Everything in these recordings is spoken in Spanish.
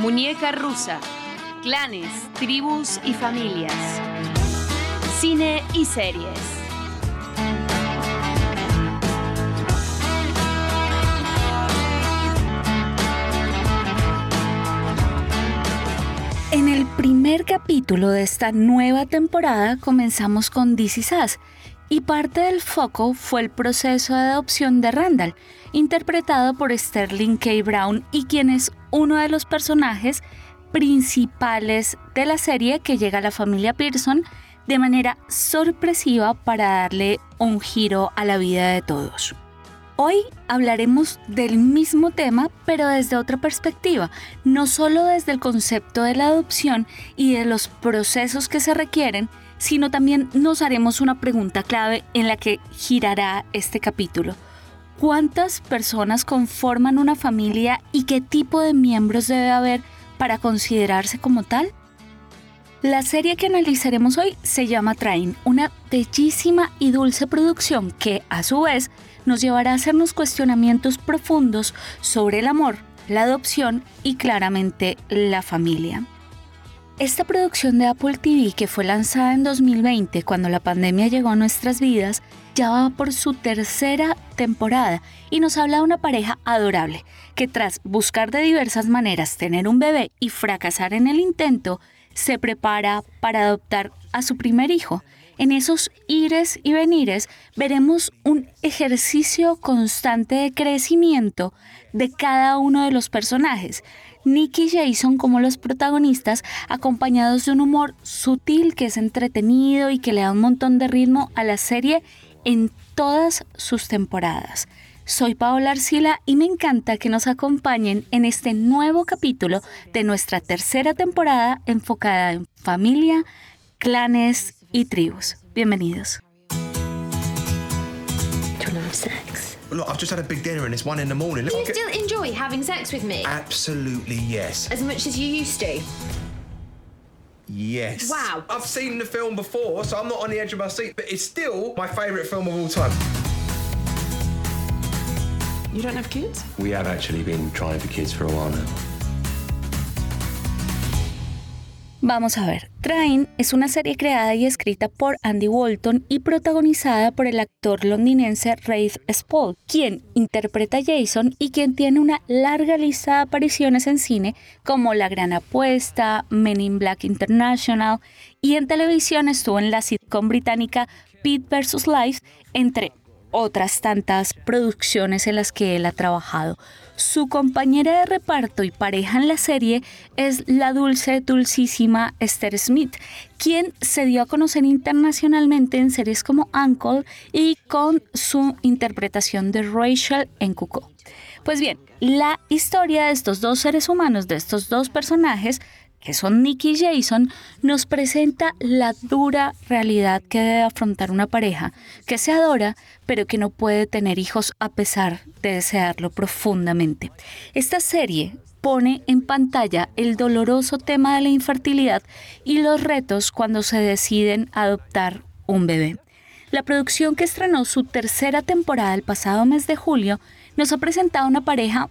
Muñeca rusa, clanes, tribus y familias. Cine y series. En el primer capítulo de esta nueva temporada comenzamos con Is Us, y parte del foco fue el proceso de adopción de Randall, interpretado por Sterling K. Brown y quien es uno de los personajes principales de la serie que llega a la familia Pearson de manera sorpresiva para darle un giro a la vida de todos. Hoy hablaremos del mismo tema, pero desde otra perspectiva, no solo desde el concepto de la adopción y de los procesos que se requieren, sino también nos haremos una pregunta clave en la que girará este capítulo. ¿Cuántas personas conforman una familia y qué tipo de miembros debe haber para considerarse como tal? La serie que analizaremos hoy se llama Train, una bellísima y dulce producción que, a su vez, nos llevará a hacernos cuestionamientos profundos sobre el amor, la adopción y claramente la familia. Esta producción de Apple TV, que fue lanzada en 2020 cuando la pandemia llegó a nuestras vidas, ya va por su tercera temporada y nos habla de una pareja adorable que tras buscar de diversas maneras tener un bebé y fracasar en el intento, se prepara para adoptar a su primer hijo. En esos ires y venires veremos un ejercicio constante de crecimiento de cada uno de los personajes, Nick y Jason como los protagonistas, acompañados de un humor sutil que es entretenido y que le da un montón de ritmo a la serie en todas sus temporadas. Soy Paola Arcila y me encanta que nos acompañen en este nuevo capítulo de nuestra tercera temporada enfocada en familia, clanes y tribus. Bienvenidos. Look, I've just had a big dinner and it's one in the morning. Do you still enjoy having sex with me? Absolutely yes. As much as you used to? Yes. Wow. I've seen the film before, so I'm not on the edge of my seat, but it's still my favourite film of all time. You don't have kids? We have actually been trying for kids for a while now. Vamos a ver, Train es una serie creada y escrita por Andy Walton y protagonizada por el actor londinense Rafe Spall, quien interpreta a Jason y quien tiene una larga lista de apariciones en cine como La Gran Apuesta, Men in Black International y en televisión estuvo en la sitcom británica Pete vs. Life, entre otras tantas producciones en las que él ha trabajado. Su compañera de reparto y pareja en la serie es la dulce, dulcísima Esther Smith, quien se dio a conocer internacionalmente en series como Uncle y con su interpretación de Rachel en Cuco. Pues bien, la historia de estos dos seres humanos, de estos dos personajes, que son Nick y Jason, nos presenta la dura realidad que debe afrontar una pareja que se adora, pero que no puede tener hijos a pesar de desearlo profundamente. Esta serie pone en pantalla el doloroso tema de la infertilidad y los retos cuando se deciden adoptar un bebé. La producción que estrenó su tercera temporada el pasado mes de julio nos ha presentado una pareja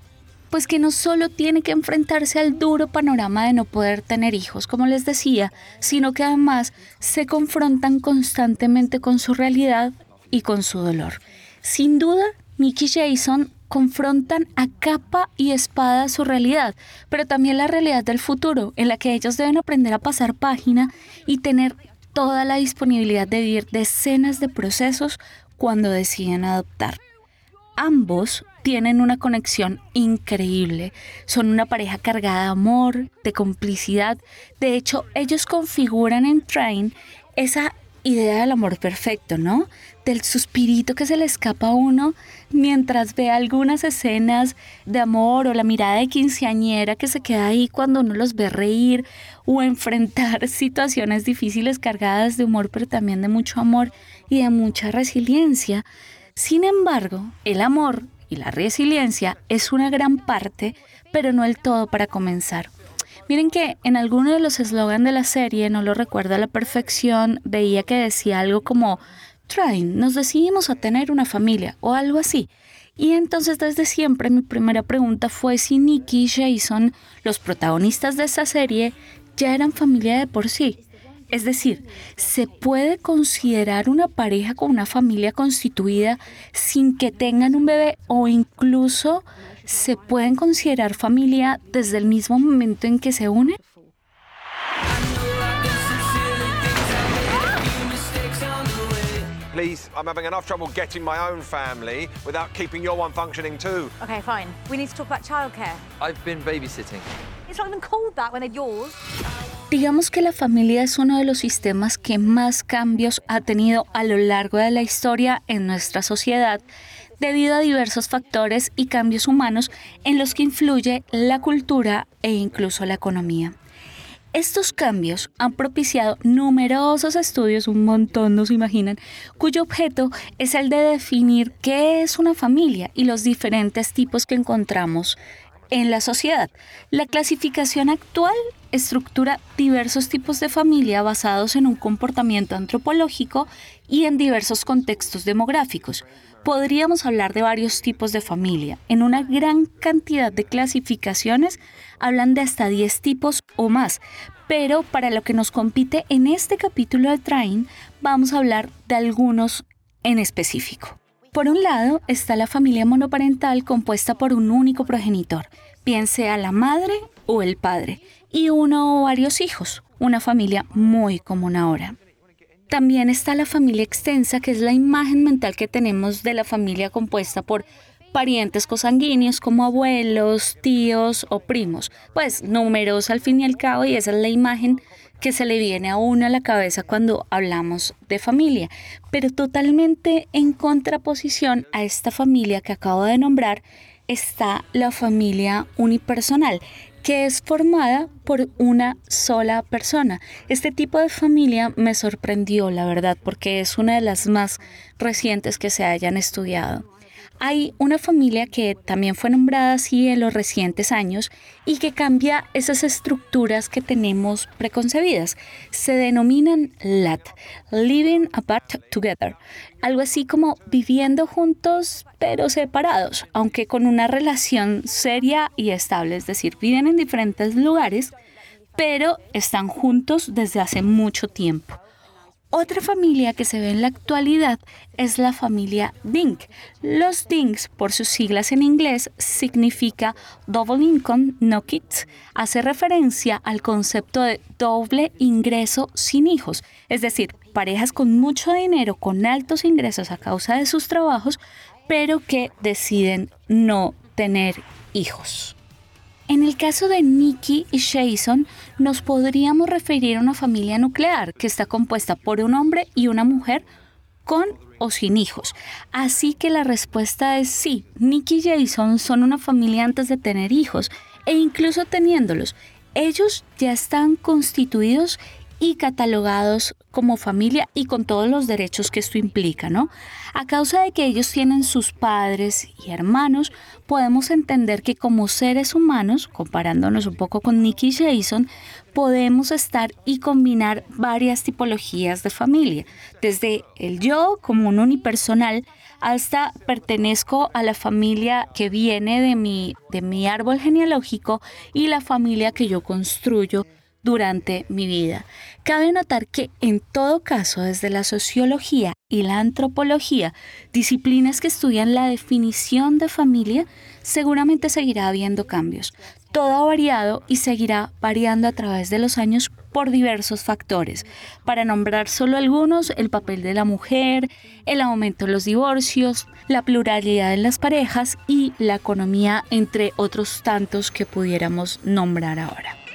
pues que no solo tiene que enfrentarse al duro panorama de no poder tener hijos, como les decía, sino que además se confrontan constantemente con su realidad y con su dolor. Sin duda, Nick y Jason confrontan a capa y espada su realidad, pero también la realidad del futuro, en la que ellos deben aprender a pasar página y tener toda la disponibilidad de vivir decenas de procesos cuando deciden adoptar. Ambos tienen una conexión increíble. Son una pareja cargada de amor, de complicidad. De hecho, ellos configuran en Train esa idea del amor perfecto, ¿no? Del suspirito que se le escapa a uno mientras ve algunas escenas de amor o la mirada de quinceañera que se queda ahí cuando uno los ve reír o enfrentar situaciones difíciles cargadas de humor, pero también de mucho amor y de mucha resiliencia. Sin embargo, el amor y la resiliencia es una gran parte, pero no el todo para comenzar. Miren que en alguno de los eslogans de la serie, no lo recuerdo a la perfección, veía que decía algo como, Train, nos decidimos a tener una familia o algo así. Y entonces desde siempre mi primera pregunta fue si Nicky y Jason, los protagonistas de esta serie, ya eran familia de por sí. Es decir, ¿se puede considerar una pareja con una familia constituida sin que tengan un bebé o incluso se pueden considerar familia desde el mismo momento en que se unen? Please, I'm having enough trouble getting my own family without keeping your one functioning too. Okay, fine. We need to talk about childcare. I've been babysitting. It's not even called that when they're yours. Digamos que la familia es uno de los sistemas que más cambios ha tenido a lo largo de la historia en nuestra sociedad debido a diversos factores y cambios humanos en los que influye la cultura e incluso la economía. Estos cambios han propiciado numerosos estudios, un montón no se imaginan, cuyo objeto es el de definir qué es una familia y los diferentes tipos que encontramos en la sociedad. La clasificación actual estructura diversos tipos de familia basados en un comportamiento antropológico y en diversos contextos demográficos. Podríamos hablar de varios tipos de familia. En una gran cantidad de clasificaciones hablan de hasta 10 tipos o más, pero para lo que nos compite en este capítulo de Train vamos a hablar de algunos en específico. Por un lado está la familia monoparental compuesta por un único progenitor, bien sea la madre o el padre, y uno o varios hijos, una familia muy común ahora. También está la familia extensa, que es la imagen mental que tenemos de la familia compuesta por parientes cosanguíneos como abuelos, tíos o primos. Pues números al fin y al cabo y esa es la imagen que se le viene a uno a la cabeza cuando hablamos de familia. Pero totalmente en contraposición a esta familia que acabo de nombrar está la familia unipersonal, que es formada por una sola persona. Este tipo de familia me sorprendió, la verdad, porque es una de las más recientes que se hayan estudiado. Hay una familia que también fue nombrada así en los recientes años y que cambia esas estructuras que tenemos preconcebidas. Se denominan LAT, Living Apart Together, algo así como viviendo juntos pero separados, aunque con una relación seria y estable, es decir, viven en diferentes lugares, pero están juntos desde hace mucho tiempo. Otra familia que se ve en la actualidad es la familia Dink. Los Dinks, por sus siglas en inglés, significa Double Income No Kids. Hace referencia al concepto de doble ingreso sin hijos, es decir, parejas con mucho dinero, con altos ingresos a causa de sus trabajos, pero que deciden no tener hijos. En el caso de Nicky y Jason, nos podríamos referir a una familia nuclear que está compuesta por un hombre y una mujer con o sin hijos. Así que la respuesta es sí, Nicky y Jason son una familia antes de tener hijos e incluso teniéndolos. Ellos ya están constituidos y catalogados como familia y con todos los derechos que esto implica, ¿no? A causa de que ellos tienen sus padres y hermanos, podemos entender que como seres humanos, comparándonos un poco con Nicky Jason, podemos estar y combinar varias tipologías de familia, desde el yo como un unipersonal hasta pertenezco a la familia que viene de mi, de mi árbol genealógico y la familia que yo construyo durante mi vida. Cabe notar que en todo caso, desde la sociología y la antropología, disciplinas que estudian la definición de familia, seguramente seguirá habiendo cambios. Todo ha variado y seguirá variando a través de los años por diversos factores. Para nombrar solo algunos, el papel de la mujer, el aumento de los divorcios, la pluralidad en las parejas y la economía, entre otros tantos que pudiéramos nombrar ahora.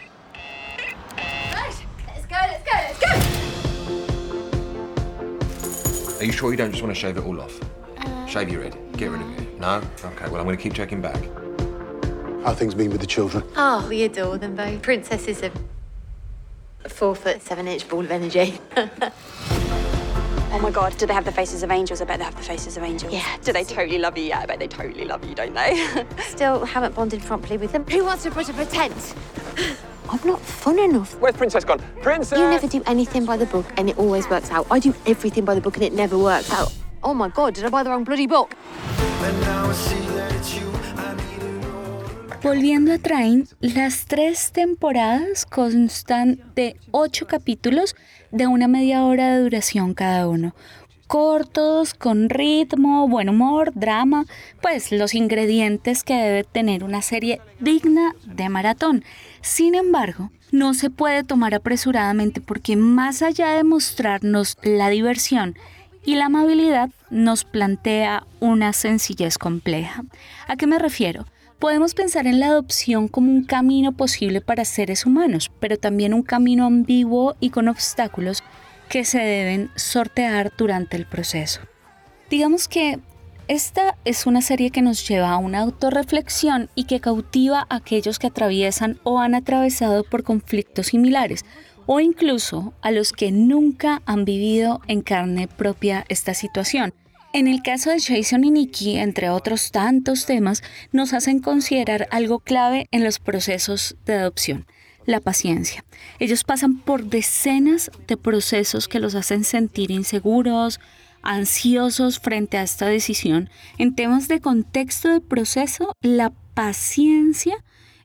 Are you sure you don't just want to shave it all off? Uh, shave your head. Get rid of it. No? Okay, well, I'm going to keep checking back. How things been with the children? Oh, we adore them both. Princess is a four foot seven inch ball of energy. Oh my god, do they have the faces of angels? I bet they have the faces of angels. Yeah. Do they totally love you? Yeah, I bet they totally love you, don't they? Still haven't bonded properly with them. Who wants to put up a tent? I'm not fun enough. Where's Princess gone? Princess! You never do anything by the book and it always works out. I do everything by the book and it never works out. Oh my god, did I buy the wrong bloody book? Volviendo a Train, las tres temporadas constan de ocho capítulos de una media hora de duración cada uno. Cortos, con ritmo, buen humor, drama, pues los ingredientes que debe tener una serie digna de maratón. Sin embargo, no se puede tomar apresuradamente porque más allá de mostrarnos la diversión y la amabilidad, nos plantea una sencillez compleja. ¿A qué me refiero? Podemos pensar en la adopción como un camino posible para seres humanos, pero también un camino ambiguo y con obstáculos que se deben sortear durante el proceso. Digamos que esta es una serie que nos lleva a una autorreflexión y que cautiva a aquellos que atraviesan o han atravesado por conflictos similares, o incluso a los que nunca han vivido en carne propia esta situación en el caso de Jason y Nikki, entre otros tantos temas, nos hacen considerar algo clave en los procesos de adopción, la paciencia. Ellos pasan por decenas de procesos que los hacen sentir inseguros, ansiosos frente a esta decisión. En temas de contexto de proceso, la paciencia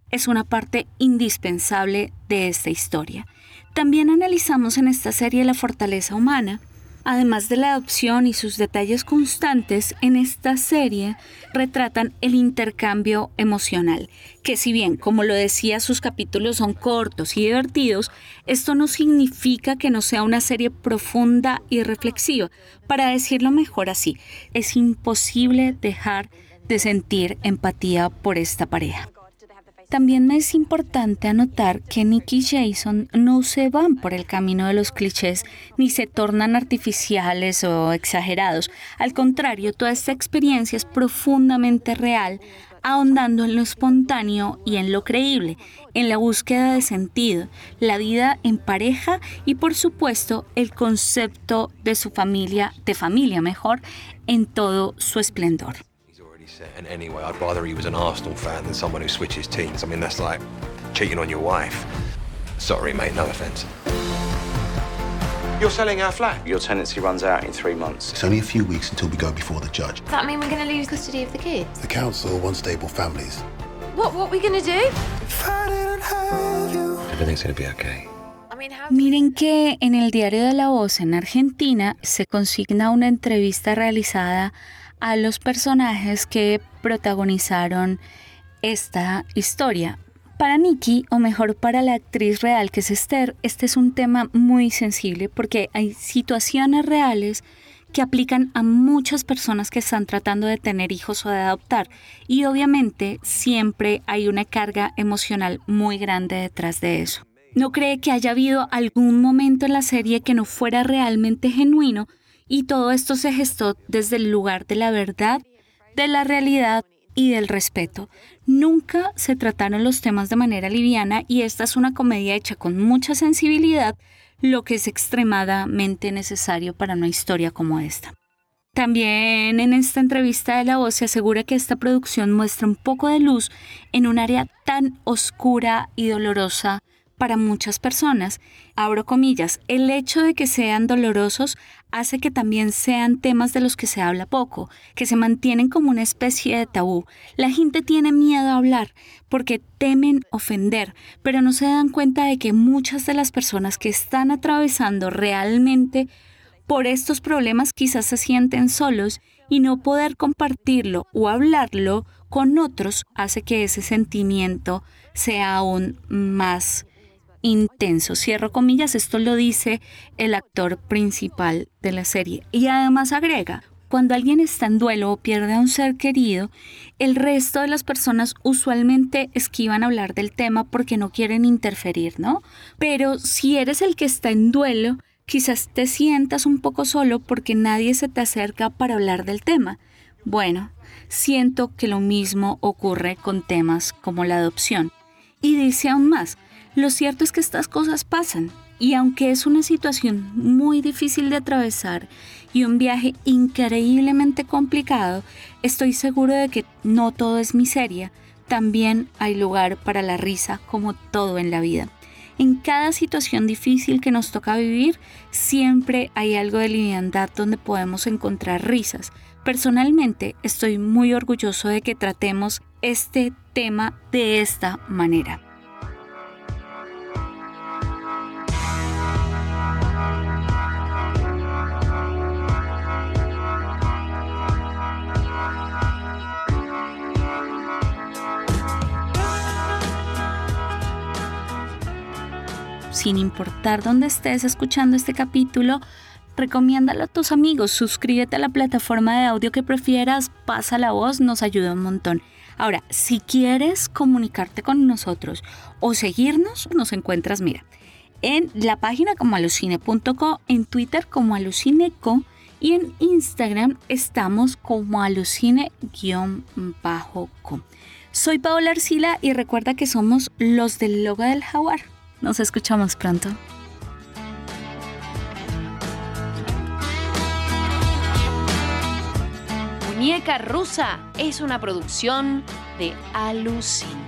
es una parte indispensable de esta historia. También analizamos en esta serie la fortaleza humana, Además de la adopción y sus detalles constantes, en esta serie retratan el intercambio emocional, que si bien, como lo decía, sus capítulos son cortos y divertidos, esto no significa que no sea una serie profunda y reflexiva. Para decirlo mejor así, es imposible dejar de sentir empatía por esta pareja. También es importante anotar que Nick y Jason no se van por el camino de los clichés ni se tornan artificiales o exagerados. Al contrario, toda esta experiencia es profundamente real, ahondando en lo espontáneo y en lo creíble, en la búsqueda de sentido, la vida en pareja y por supuesto el concepto de su familia, de familia mejor, en todo su esplendor. Uh, and anyway, I'd rather he was an Arsenal fan than someone who switches teams. I mean, that's like cheating on your wife. Sorry, mate, no offence. You're selling our flat? Your tenancy runs out in three months. It's only a few weeks until we go before the judge. Does that mean we're going to lose custody of the kids? The council wants stable families. What, what are we going to do? Everything's going to be okay. Miren que en el diario de La Voz en Argentina se consigna una entrevista realizada a los personajes que protagonizaron esta historia. Para Nikki, o mejor para la actriz real que es Esther, este es un tema muy sensible porque hay situaciones reales que aplican a muchas personas que están tratando de tener hijos o de adoptar. Y obviamente siempre hay una carga emocional muy grande detrás de eso. ¿No cree que haya habido algún momento en la serie que no fuera realmente genuino y todo esto se gestó desde el lugar de la verdad, de la realidad y del respeto. Nunca se trataron los temas de manera liviana y esta es una comedia hecha con mucha sensibilidad, lo que es extremadamente necesario para una historia como esta. También en esta entrevista de La Voz se asegura que esta producción muestra un poco de luz en un área tan oscura y dolorosa para muchas personas. Abro comillas, el hecho de que sean dolorosos hace que también sean temas de los que se habla poco, que se mantienen como una especie de tabú. La gente tiene miedo a hablar porque temen ofender, pero no se dan cuenta de que muchas de las personas que están atravesando realmente por estos problemas quizás se sienten solos y no poder compartirlo o hablarlo con otros hace que ese sentimiento sea aún más intenso. Cierro comillas, esto lo dice el actor principal de la serie. Y además agrega, cuando alguien está en duelo o pierde a un ser querido, el resto de las personas usualmente esquivan hablar del tema porque no quieren interferir, ¿no? Pero si eres el que está en duelo, quizás te sientas un poco solo porque nadie se te acerca para hablar del tema. Bueno, siento que lo mismo ocurre con temas como la adopción. Y dice aún más, lo cierto es que estas cosas pasan y aunque es una situación muy difícil de atravesar y un viaje increíblemente complicado, estoy seguro de que no todo es miseria, también hay lugar para la risa como todo en la vida. En cada situación difícil que nos toca vivir, siempre hay algo de liviandad donde podemos encontrar risas, Personalmente estoy muy orgulloso de que tratemos este tema de esta manera. Sin importar dónde estés escuchando este capítulo, recomiéndalo a tus amigos, suscríbete a la plataforma de audio que prefieras, pasa la voz, nos ayuda un montón. Ahora, si quieres comunicarte con nosotros o seguirnos, nos encuentras, mira, en la página como alucine.co, en Twitter como alucineco y en Instagram estamos como alucine-co. Soy Paola Arcila y recuerda que somos los del logo del jaguar. Nos escuchamos pronto. Muñeca Rusa es una producción de Alucine.